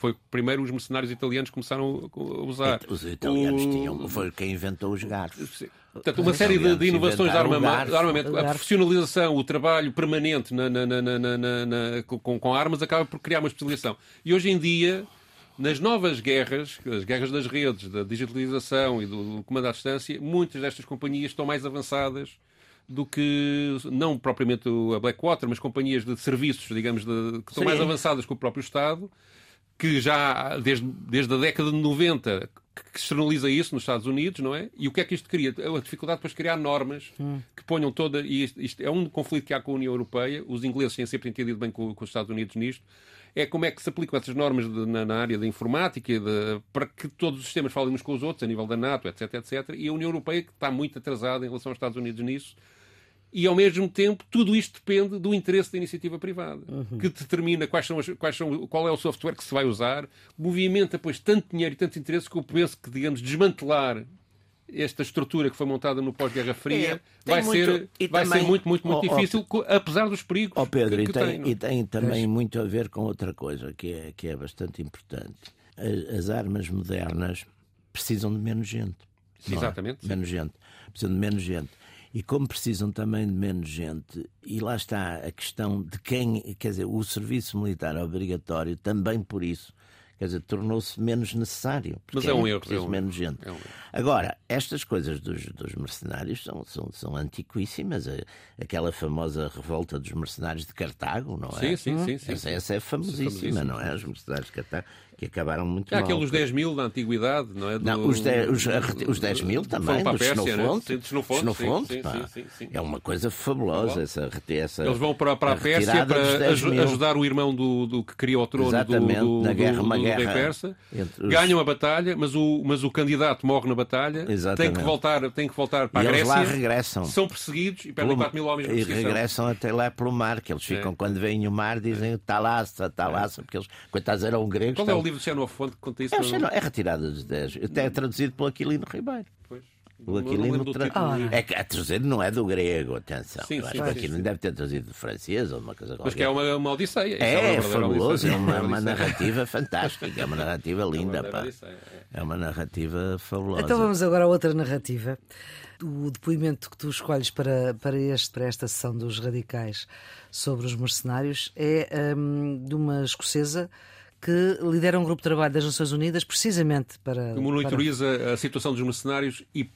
foi primeiro os mercenários italianos começaram a usar. Os italianos o... tinham, foi quem inventou os garfos. Portanto, uma série de, de inovações de, armamento, de armamento, a profissionalização, o trabalho permanente na, na, na, com, com armas acaba por criar uma especialização. E hoje em dia, nas novas guerras, as guerras das redes, da digitalização e do comando à distância, muitas destas companhias estão mais avançadas do que, não propriamente a Blackwater, mas companhias de serviços, digamos, de, que estão Sim. mais avançadas que o próprio Estado, que já desde, desde a década de 90 que externaliza isso nos Estados Unidos, não é? E o que é que isto cria? A dificuldade depois de criar normas hum. que ponham toda. E isto, isto, é um conflito que há com a União Europeia. Os ingleses têm sempre entendido bem com, com os Estados Unidos nisto. É como é que se aplicam essas normas de, na, na, área da informática de, para que todos os sistemas falem uns com os outros, a nível da NATO, etc, etc. E a União Europeia, que está muito atrasada em relação aos Estados Unidos nisso, e ao mesmo tempo tudo isto depende do interesse da iniciativa privada, uhum. que determina quais são, as, quais são, qual é o software que se vai usar, movimenta pois tanto dinheiro e tanto interesse que eu penso que, digamos, desmantelar esta estrutura que foi montada no pós-Guerra Fria é, vai, muito, ser, vai também, ser muito, muito, muito oh, difícil, oh, apesar dos perigos oh Pedro, que, que e, tem, tem, e tem também muito a ver com outra coisa que é, que é bastante importante. As, as armas modernas precisam de menos gente. É? Exatamente. É? Menos gente. Precisam de menos gente. E como precisam também de menos gente, e lá está a questão de quem, quer dizer, o serviço militar é obrigatório também por isso Quer dizer, tornou-se menos necessário. Mas é um erro. É um menos gente. É um Agora, estas coisas dos, dos mercenários são, são, são antiquíssimas. Aquela famosa revolta dos mercenários de Cartago, não é? Sim, sim, sim. sim, essa, essa, é famosíssima, não é? Os mercenários de Cartago que acabaram muito é mal. aqueles 10 mil da antiguidade, não é? Do... Não, os 10, os, os 10 mil também, dos Xenofonte. Xenofonte, É uma coisa fabulosa essa, essa Eles vão para, para a Pérsia para ajudar o irmão do, do que criou o trono Exatamente, do, do, na guerra, uma do, guerra Persa. Os... Ganham a batalha, mas o, mas o candidato morre na batalha, tem que, voltar, tem que voltar para e a Grécia. lá regressam. São perseguidos e perdem 4 mil homens E regressam até lá pelo mar, que eles ficam, é. quando veem o mar, dizem Talassa, Talassa, porque eles, coitados, eram gregos. Qual é o livro de Xenofonte que conta isso? É, no... é retirada dos 10. Até é traduzido pelo Aquilino Ribeiro. Pois. O Aquilino tra... ah, é que a traduzido não é do grego, atenção. Sim, Eu acho sim, que o Aquilino deve ter traduzido do francês ou uma coisa qualquer. Mas que é uma, uma odisseia. É, é, é fabuloso, é uma, uma narrativa fantástica, é uma narrativa linda, é pá. É uma narrativa fabulosa. Então vamos agora a outra narrativa. O depoimento que tu escolhes para, para, este, para esta sessão dos radicais sobre os mercenários é um, de uma escocesa que lidera um grupo de trabalho das Nações Unidas precisamente para. Que monitoriza para... a situação dos mercenários e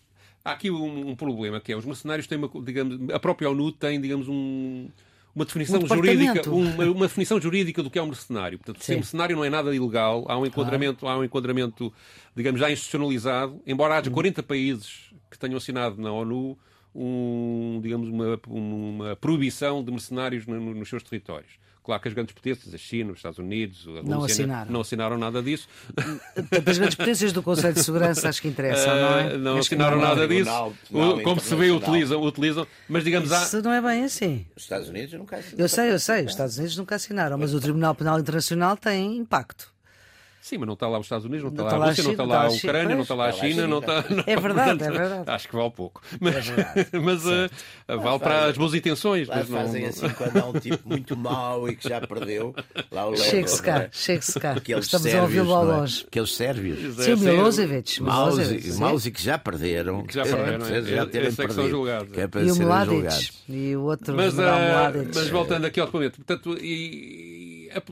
há aqui um, um, problema que é os mercenários têm uma, digamos, a própria ONU tem, digamos, um, uma definição um jurídica, uma, uma, definição jurídica do que é um mercenário. Portanto, ser mercenário não é nada ilegal, há um enquadramento, claro. há um enquadramento, digamos, já institucionalizado, embora haja 40 países que tenham assinado na ONU um, digamos, uma, uma proibição de mercenários no, nos seus territórios. Claro que as grandes potências, a China, os Estados Unidos, a não Rússia, assinaram. não assinaram nada disso. As grandes potências do Conselho de Segurança acho que interessam, não é? Uh, não Acho assinaram não é. nada disso. Como se vê, utilizam, utilizam. Mas digamos, há, Isso não é bem assim. Os Estados Unidos nunca assinaram. Eu sei, eu sei, os Estados Unidos nunca assinaram, mas o Tribunal Penal Internacional tem impacto. Sim, mas não está lá os Estados Unidos, não está Não lá está a lá a Rússia, não está lá a a Ucrânia, não está lá a. China, não está. não- É verdade, é verdade. Acho que vale pouco. Mas, verdade. mas, uh, vale para as boas intenções. Lá mas não- fazem não- assim quando há um tipo muito mau e que já perdeu. Lá o. Chegue-se cá, chegue-se cá. Aqueles Estamos a sérvios, ouvi-lo ao não é? longe. Aqueles sérvios. Sim, Milosevic. Maus e, que já perderam. Que já perderam, é? já terem é que são perdido. julgados, Que é é. para E o Mladic. julgados. E o outro, Mas, mas voltando aqui ao documento, portanto, e,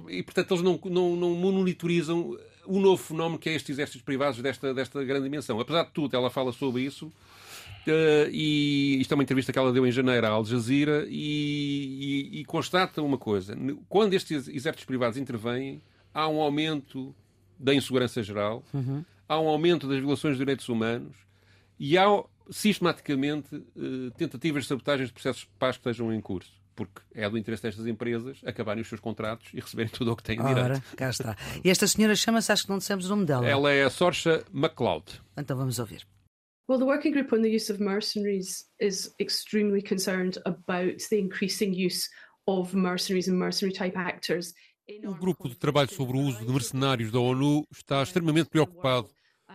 e, e, portanto eles não, não, não monitorizam o novo fenómeno que é estes exércitos privados desta, desta grande dimensão. Apesar de tudo, ela fala sobre isso. eh, e isto é uma entrevista que ela deu em janeiro à Al Jazeera e, e- e constata uma coisa: quando estes exércitos privados intervêm, há um aumento da insegurança geral, há um aumento das violações de direitos humanos e há sistematicamente eh, tentativas de sabotagem de processos de paz que estejam em curso. Porque é do interesse destas empresas acabarem os seus contratos e receberem tudo o que têm Ora, direito. cá está. E esta senhora chama-se, acho que não dissemos o nome dela. Ela é a Sorcha MacLeod. Então vamos ouvir. Well, the working group on the use of mercenaries is extremely concerned about the increasing use of mercenaries and mercenary type actors. O grupo de trabalho sobre o uso de mercenários da ONU está extremamente preocupado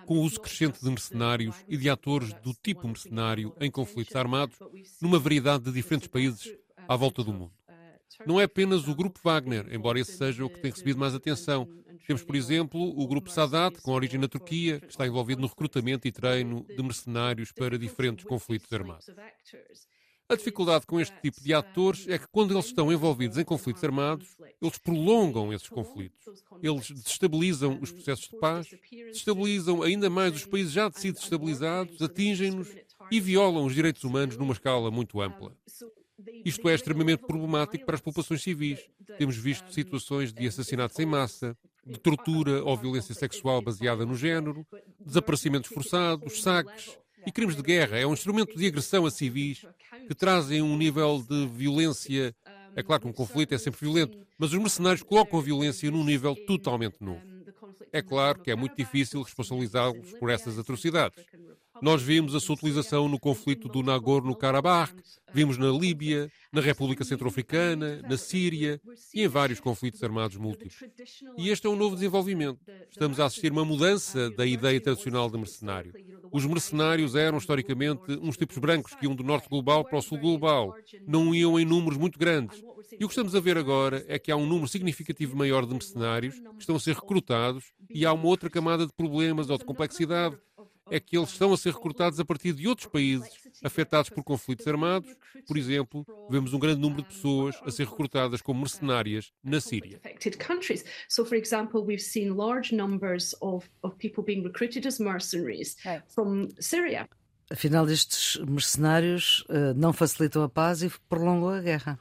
com o uso crescente de mercenários e de atores do tipo mercenário em conflitos armados numa variedade de diferentes países à volta do mundo. Não é apenas o grupo Wagner, embora esse seja o que tem recebido mais atenção. Temos, por exemplo, o grupo Sadat, com origem na Turquia, que está envolvido no recrutamento e treino de mercenários para diferentes conflitos armados. A dificuldade com este tipo de atores é que, quando eles estão envolvidos em conflitos armados, eles prolongam esses conflitos. Eles desestabilizam os processos de paz, desestabilizam ainda mais os países já de si desestabilizados, atingem-nos e violam os direitos humanos numa escala muito ampla. Isto é extremamente problemático para as populações civis. Temos visto situações de assassinatos em massa, de tortura ou violência sexual baseada no género, desaparecimentos forçados, saques e crimes de guerra. É um instrumento de agressão a civis que trazem um nível de violência. É claro que um conflito é sempre violento, mas os mercenários colocam a violência num nível totalmente novo. É claro que é muito difícil responsabilizá-los por essas atrocidades. Nós vimos a sua utilização no conflito do Nagorno-Karabakh, vimos na Líbia, na República Centro-Africana, na Síria e em vários conflitos armados múltiplos. E este é um novo desenvolvimento. Estamos a assistir a uma mudança da ideia tradicional de mercenário. Os mercenários eram, historicamente, uns tipos brancos que iam do norte global para o sul global. Não iam em números muito grandes. E o que estamos a ver agora é que há um número significativo maior de mercenários que estão a ser recrutados e há uma outra camada de problemas ou de complexidade é que eles estão a ser recrutados a partir de outros países afetados por conflitos armados. Por exemplo, vemos um grande número de pessoas a ser recrutadas como mercenárias na Síria. affected countries. So, for example, we've seen large numbers of, of people being recruited as mercenaries from Syria. Afinal, estes mercenários eh, não facilitam a paz e prolongam a guerra.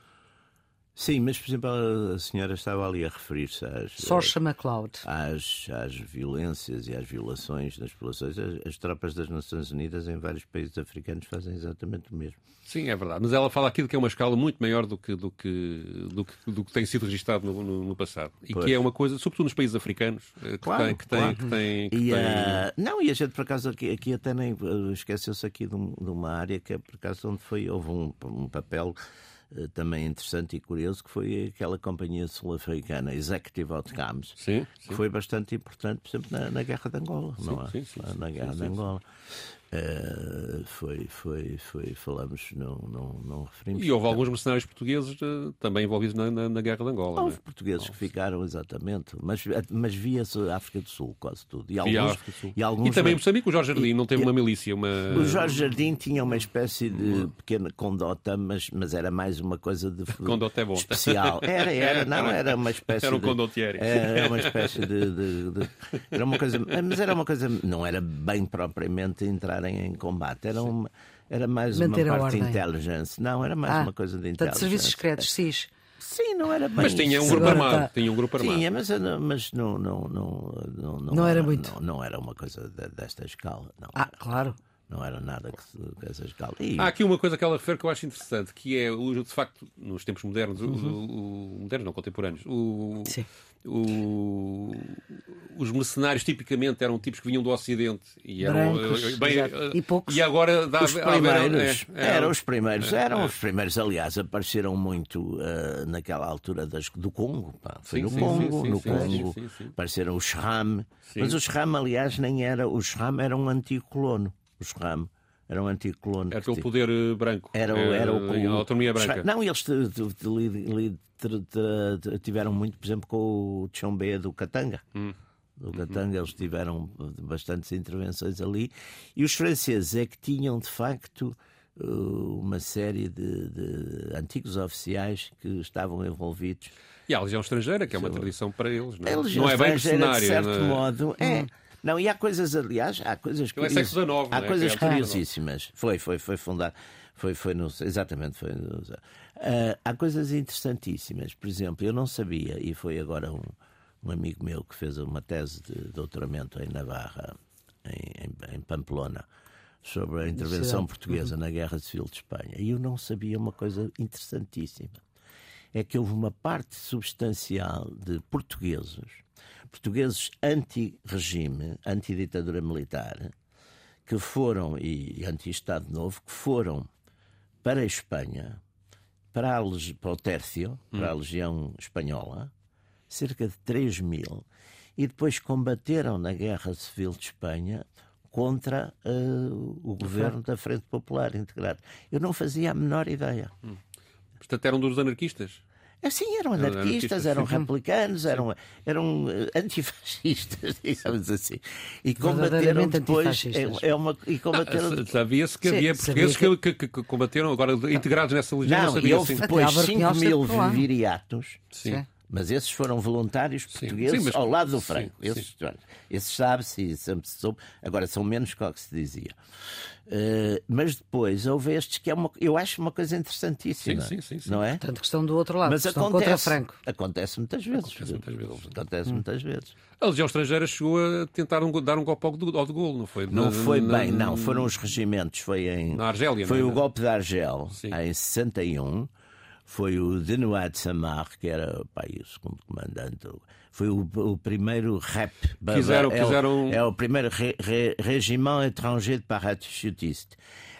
Sim, mas por exemplo, a- a senhora estava ali a referir-se às, Sorcha MacLeod. às, às violências e às violações das populações. As, as tropas das Nações Unidas em vários países africanos fazem exatamente o mesmo. Sim, é verdade. Mas ela fala aqui de que é uma escala muito maior do que, do que, do que, do que tem sido registado no, no- no passado. E Pois. que é uma coisa, sobretudo nos países africanos, eh, que Claro, tem, que tem, claro. que tem, que E, tem- ah, não, e a gente por acaso aqui, aqui até nem eh, esqueceu-se aqui de, um- de uma área que é por acaso onde foi, houve um, um papel eh, também interessante e curioso que foi aquela companhia sul-africana, Executive Outcomes, Sim, que foi bastante importante, por exemplo, na, na Guerra de Angola, não é? sim, sim, sim, na sim, Guerra sim, de sim. Angola. Eh, foi, foi, foi, falamos, não, não, não referimos. E houve alguns mercenários portugueses eh, também envolvidos na, na, na Guerra de Angola. não é? Houve portugueses que ficaram, exatamente, mas, mas via-se a África do Sul quase tudo. E, E, alguns, e alguns E também Moçambique, o Jorge Jardim não teve e- uma milícia, uma... O Jorge Jardim tinha uma espécie de pequena condota, mas, mas era mais uma coisa de Condota é bom. especial. Era, era, não, era uma espécie Era um condottieri. Era uma espécie de, de- de- era uma coisa, mas era uma coisa, não era bem propriamente entrarem em combate, era uma era mais Manter uma parte de intelligence. Não, era mais Ah, uma coisa de Portanto, intelligence. serviços secretos, SIS. Sim, não era bem Mas tinha um grupo armado. tá. Tinha um grupo armado. Tinha, mas, mas não, não, não, não, Não era muito. Não, não era uma coisa de- desta escala. Não, Ah, claro. Não era nada que, que essas galas. E... Há aqui uma coisa que ela refere que eu acho interessante, que é, de facto, nos tempos modernos, uhum. o, o, modernos não contemporâneos, o, Sim. O, os mercenários tipicamente eram tipos que vinham do Ocidente e eram Brancos, eh, bem, eh, e poucos. E agora dá, os primeiros, é, é, eram os primeiros, é, eram é. os primeiros, aliás, apareceram muito uh, naquela altura das, do Congo. Pá. Foi sim, no sim, Congo, sim, no Congo apareceram os Shram, mas os Shram, aliás, nem era, os Shram era um antigo colono. Os Shram era um antigo colono. Era o poder branco. Era, era o, a autonomia branca. Não, eles tiveram muito, por exemplo, com o Tchombe do Katanga. Hum. Do Katanga, uhum. eles tiveram bastantes intervenções ali. E os franceses é que tinham, de facto, uh, uma série de, de antigos oficiais que estavam envolvidos. E a legião estrangeira, que é uma tradição para eles, não é? Não é bem mercenária, de certo é? modo, é. Hum. Não, e há coisas, aliás, há coisas que. É século XIX, há é? coisas é curiosíssimas. Foi, foi, foi fundado. Foi, foi no, exatamente, foi no, Uh, há coisas interessantíssimas. Por exemplo, eu não sabia, e foi agora um, um amigo meu que fez uma tese de doutoramento em Navarra, em, em, em Pamplona, sobre a intervenção portuguesa uhum. na Guerra Civil de Espanha. E eu não sabia uma coisa interessantíssima. É que houve uma parte substancial de portugueses, portugueses anti-regime, anti-ditadura militar, que foram, e anti-Estado Novo, que foram para a Espanha para, a, para o Tércio, hum. para a Legião Espanhola, cerca de 3 mil, e depois combateram na Guerra Civil de Espanha contra uh, o governo da Frente Popular Integrada. Eu não fazia a menor ideia. Hum. Portanto, eram dos anarquistas? Assim, eram anarquistas, eram republicanos, eram, eram eh, antifascistas, digamos assim. E combateram depois. É, é uma, e combateram... Ah, Sabia-se que havia portugueses que... Que, que, que, combateram, agora integrados nessa legião. Não, e houve depois 5 mil viriatos. Sim. Mas esses foram voluntários portugueses sim, sim, ao lado do Franco. Sim, esses, esses sabe-se, sempre se soube. Agora são menos que o que se dizia. Uh, mas depois houve estes que é uma, eu acho uma coisa interessantíssima. Sim, sim, sim, não é? Tanto que estão do outro lado, mas acontece, contra Franco. Acontece muitas vezes. Acontece muitas vezes. Acontece hum. muitas vezes. A Legião Estrangeira chegou a tentar um, dar um golpe ao, ao de Gaulle, não foi? Não na, foi na, bem, não. Foram os regimentos. Foi em. Na Argélia, Foi não é? o golpe de Argel, em 61 foi o Denouad Samar, que era pá, o segundo comandante, foi o, o primeiro rep. Quiseram, é, quiseram... O, é o primeiro re, re, Regiment Étranger de Parachutiste.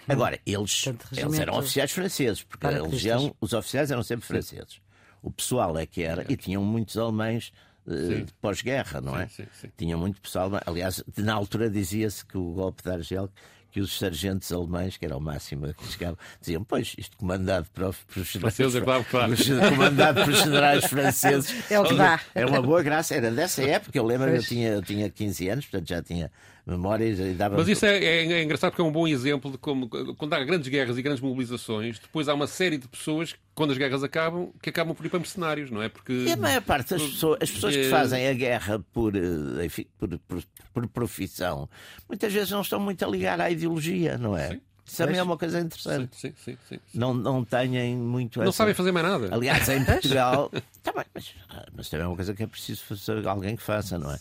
Agora, eles, eles eram oficiais franceses, porque a legião, os oficiais eram sempre franceses. O pessoal é que era, e tinham muitos alemães uh, pós-guerra, não é? Sim, sim, sim. Tinham muito pessoal. Aliás, na altura dizia-se que o golpe de Argel que os sargentos alemães, que era o máximo que chegavam, diziam: Pois, isto comandado por, por os franceses, é claro, claro. comandado por generais franceses. É o que dá. É uma boa graça. Era dessa época, eu lembro eu tinha, eu tinha 15 anos, portanto já tinha memórias e dava. Mas isso é, é, é, engraçado porque é um bom exemplo de como, quando há grandes guerras e grandes mobilizações, depois há uma série de pessoas, quando as guerras acabam, que acabam por ir para mercenários, não é? Porque. E a maior parte das pessoas, as pessoas que é- fazem a guerra por, eh, enfim, por, por, por profissão, muitas vezes não estão muito a ligar à ideologia, não é? Sim. Isso também é uma coisa interessante. Sim, sim, sim, não, não têm muito. Não essa... sabem fazer mais nada. Aliás, em Portugal. tá bem, mas, mas também é uma coisa que é preciso fazer alguém que faça, não é?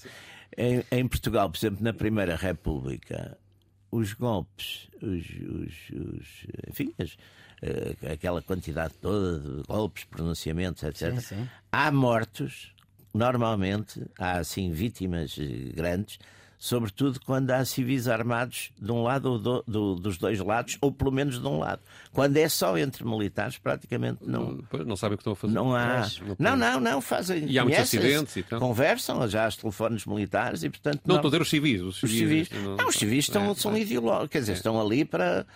Em, em, Portugal, por exemplo, na Primeira República, os golpes, os, os, os enfim, as, uh, aquela quantidade toda de golpes, pronunciamentos, etc. Sim, sim. Há mortos, normalmente, há assim vítimas eh, grandes sobretudo quando há civis armados de um lado ou do, do, dos dois lados, ou pelo menos de um lado. Quando é só entre militares, praticamente não. Não sabem o que estão a fazer. Não há. Não, não, não, fazem. E há muitos acidentes e tal. Conversam, já há os telefones militares e, portanto. Não, estou a dizer os civis. Os civis, os civis, não, não, os civis estão, é, são é. ideológicos, quer dizer, é. estão ali para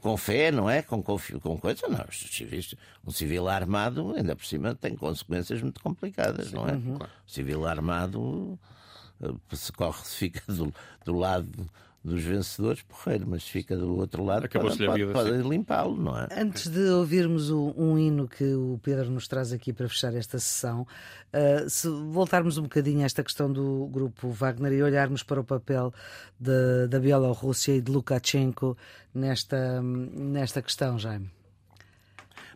com fé, não é? Com, com, com coisa, não. Os civis, um civil armado, ainda por cima, tem consequências muito complicadas, Sim, não é? Uhum. O civil armado se corre, se fica do, do lado dos vencedores, porreiro, mas fica do outro lado, pode, pode, pode limpá-lo, não é? Antes de ouvirmos o, um hino que o Pedro nos traz aqui para fechar esta sessão, uh, se voltarmos um bocadinho a esta questão do grupo Wagner e olharmos para o papel de, da Bielorrússia e de Lukashenko nesta, nesta questão, Jaime.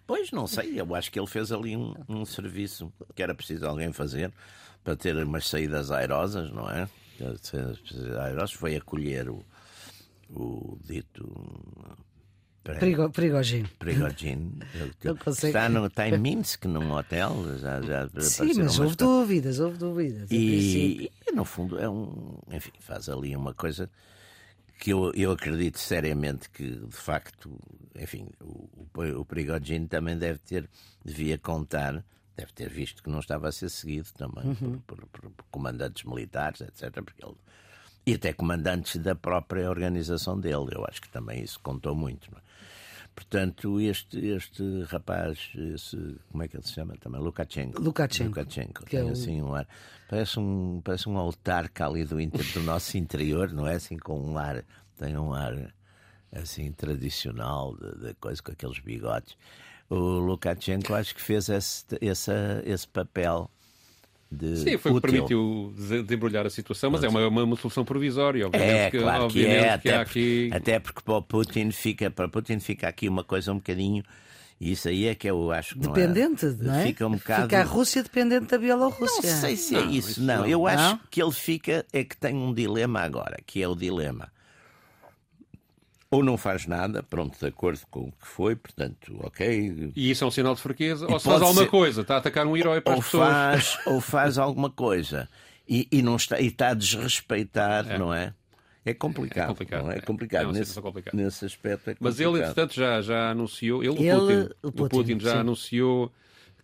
Pois, não sei, eu acho que ele fez ali um, um serviço que era preciso alguém fazer para ter umas saídas airosas, não é? Airosas foi acolher o, o dito Perigo, Prigogine. Prigogine. Está, no, está em Minsk, num hotel. Já, já Sim, mas houve dúvidas, houve dúvidas. E, e, no fundo é um. Enfim, faz ali uma coisa que eu, eu acredito seriamente que, de facto, enfim, o, o Prigogine também deve ter, devia contar, deve ter visto que não estava a ser seguido também uhum. por, por, por, comandantes militares, etc. Porque ele, e até comandantes da própria organização dele. Eu acho que também isso contou muito. É? Portanto, este, este rapaz, esse, como é que ele se chama também? Lukashenko. Lukashenko. Lukashenko. Tem é assim um ar. Parece um, parece um altar cálido do nosso interior, não é? Assim, com um ar. Tem um ar assim tradicional de coisa, com aqueles bigodes. O Lukashenko acho que fez esse, esse, esse papel de. Sim, foi o que permitiu desembrulhar a situação, mas, mas é uma, uma, uma, solução provisória, obviamente. É, que, claro que é, até, aqui... porque, até porque para o Putin fica, para Putin fica aqui uma coisa um bocadinho. E isso aí é que eu acho que Dependente, não, é? não é? Fica um bocado. Fica a Rússia dependente da Bielorrússia. Não sei se é não, isso, não. Eu acho que ele fica, é que tem um dilema agora, que é o dilema ou não faz nada, pronto, de acordo com o que foi, portanto, ok. E isso é um sinal de fraqueza? E ou se faz alguma ser... coisa, está a atacar um herói para ou as pessoas? Faz, ou faz alguma coisa e, e, não está, e está a desrespeitar, é. não é? É complicado. É complicado. É? é complicado. É nesse, complicado. nesse aspecto é complicado. Mas ele, entretanto, já, já anunciou, ele, ele o Putin, o Putin, o Putin já sim. anunciou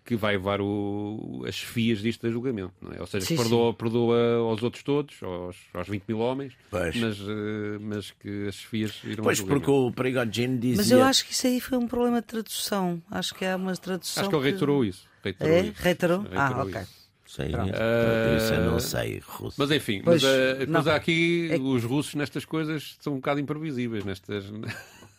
que vai levar o, as fias disto a julgamento. Não é? Ou seja, sim, perdoa, perdoa aos outros todos, aos, aos 20 mil homens, mas, uh, mas que as fias irão Pois, a porque o Prigogine dizia... Mas eu acho que isso aí foi um problema de tradução. Acho que há uma tradução... Acho que ele reiterou isso. Reiterou é? Isso. Reiterou? reiterou? Ah, ok. Isso. Sei, uh, isso eu não sei, russo. Mas enfim, pois, mas, uh, há aqui é... os russos nestas coisas são um bocado imprevisíveis nestas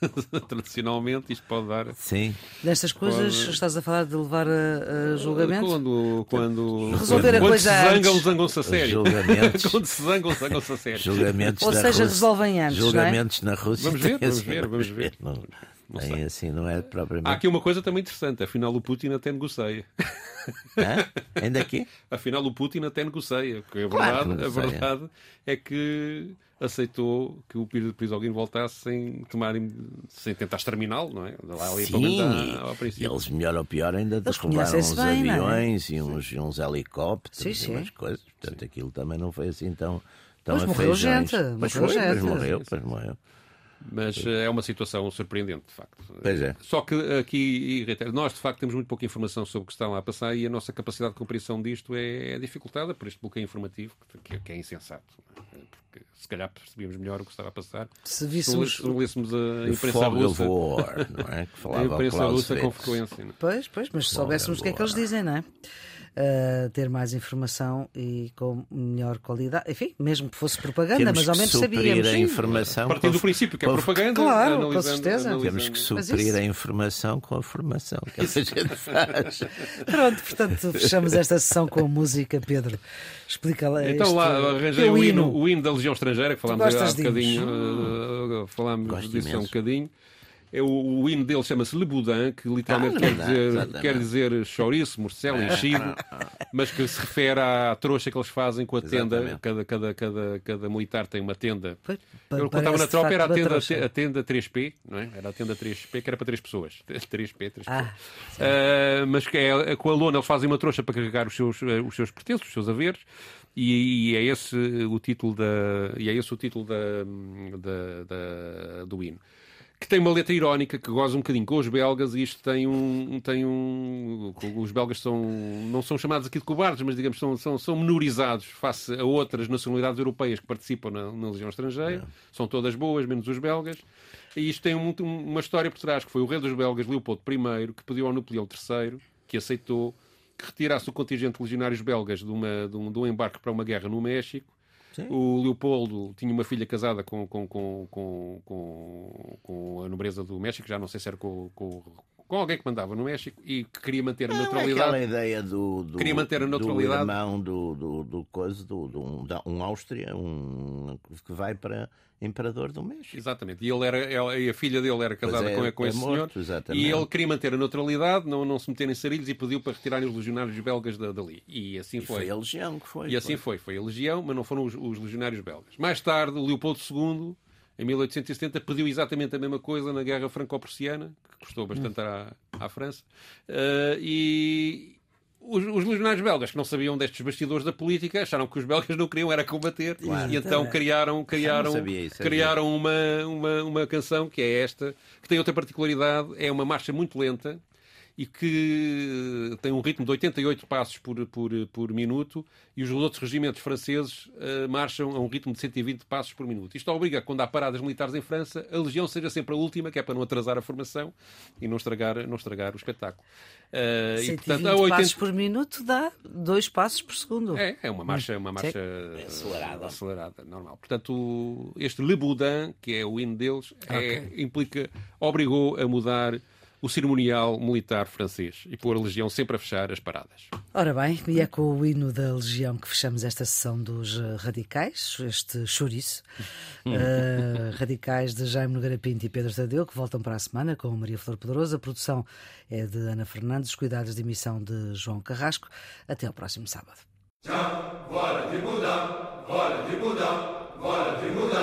tradicionalmente isto pode dar. Sim. Destas coisas pode... estás a falar de levar a, a julgamento? Quando, quando resolver a coisa se zangam, zangam-se a sério. Julgamentos. quando se zangam, zangam-se a sério. Julgamentos Ou seja, Rússia, resolvem antes. Julgamentos é? na Rússia. Vamos ver, vamos ver, vamos ver. Não, não sei. assim, não é propriamente. Há aqui uma coisa também interessante, afinal o Putin até negocia. Hã? Ainda aqui? Afinal o Putin até negocia. Porque a verdade, claro a verdade é que aceitou que o Prisogin voltasse sem tomar, sem tentar exterminá-lo, não é? Lá ali Sim, ao princípio. eles melhor ou pior ainda derrubaram uns bem, é? aviões é? e uns, uns helicópteros sim, sim. e umas coisas. Portanto, sim. aquilo também não foi assim tão, tão mas morreu gente. Mas morreu, gente. Mas morreu, mas morreu. Mas eh, é uma situação surpreendente, de facto. Pois é. Só que aqui, e nós de facto temos muito pouca informação sobre o que está lá a passar e a nossa capacidade de compreensão disto é, é dificultada por este bloqueio informativo, que, que é insensato. Porque se calhar percebíamos melhor o que estava a passar se víssemos se lêssemos a imprensa russa. War, não é? Que a imprensa russa com frequência. Não? É? Pois, pois, mas se soubéssemos o que é que eles dizem, não é? Uh, ter mais informação e com melhor qualidade. Enfim, mesmo que fosse propaganda, Temos mas ao menos sabíamos. A informação a partir do princípio que é propaganda, claro, com certeza. Temos que suprir a informação com a formação que a gente faz. Pronto, portanto, fechamos esta sessão com a música, Pedro. Explica lá. Então lá arranjei o hino, o hino da Legião Estrangeira, que falámos há um bocadinho, uh, falámos disso há um bocadinho. É o, o hino dele chama-se Le Boudin, que literalmente ah, quer, dizer, quer dizer chouriço, morcelo, enchido, mas que se refere à trouxa que eles fazem com a tenda. Cada, cada, cada, cada militar tem uma tenda. Eu contava na tropa, era a tenda, a tenda 3P, não é? Era a tenda 3P, que era para 3 pessoas. 3P, 3P. Ah, uh, mas que é, com a lona eles fazem uma trouxa para carregar os seus, eh, os seus pertences, os seus haveres. E, e, é esse o título da e é esse o título da, da, da do hino que tem uma letra irónica que goza um bocadinho com os belgas e isto tem um. Tem um os belgas são, não são chamados aqui de cobardes, mas digamos são, são, são menorizados face a outras nacionalidades europeias que participam na, na Legião Estrangeira. É. São todas boas, menos os belgas. E isto tem um, uma história por trás, que foi o rei dos belgas, Leopoldo I, que pediu ao Napoleão III, que aceitou, que retirasse o contingente de legionários belgas de, uma, de, um, de um embarque para uma guerra no México Sim. O Leopoldo tinha uma filha casada com, com, com, com, com, a nobreza do México, já não sei se era com, com, com alguém que mandava no México e que queria manter a neutralidade. Aquela ideia do, do, queria manter a neutralidade. do irmão do, do, do, coisa, do, do, um, um Áustria, um, que vai para imperador do México. Exatamente. E ele era, ele, a filha dele era casada é, com, com é esse morto, senhor. Exatamente. E ele queria manter a neutralidade, não, não se meter em sarilhos e pediu para retirarem os legionários belgas dali. E assim e foi. foi a legião que foi. E assim foi. Foi a legião, mas não foram os, os legionários belgas. Mais tarde, o Leopoldo II em 1870 pediu exatamente a mesma coisa na Guerra Franco-Prussiana, que custou bastante à, à França, uh, e, os, os legionários belgas que não sabiam destes bastidores da política acharam que os belgas não queriam era combater. Claro. e então criaram criaram isso, criaram uma, uma uma canção que é esta que tem outra particularidade é uma marcha muito lenta e que tem um ritmo de 88 passos por, por, por minuto e os outros regimentos franceses uh, marcham a um ritmo de 120 passos por minuto. Isto obriga, quando há paradas militares em França, a legião seja sempre a última, que é para não atrasar a formação e não estragar, não estragar o espetáculo. Uh, 120 e, portanto, a 80... passos por minuto dá dois passos por segundo. É, é uma marcha, uma marcha acelerada. acelerada, normal. Portanto, este Le Boudin, que é o hino deles, é, okay. implica, obrigou a mudar o cerimonial militar francês e pôr a Legião sempre a fechar as paradas. Ora bem, e é com o hino da Legião que fechamos esta sessão dos eh, Radicais, este chouriço. uh, radicais de Jaime Nogueira Pinto e Pedro Tadeu, que voltam para a semana com Maria Flor Poderosa. A produção é de Ana Fernandes, cuidados de emissão de João Carrasco. Até ao próximo sábado. du boudin.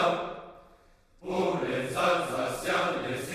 Pour les Alsaciens, les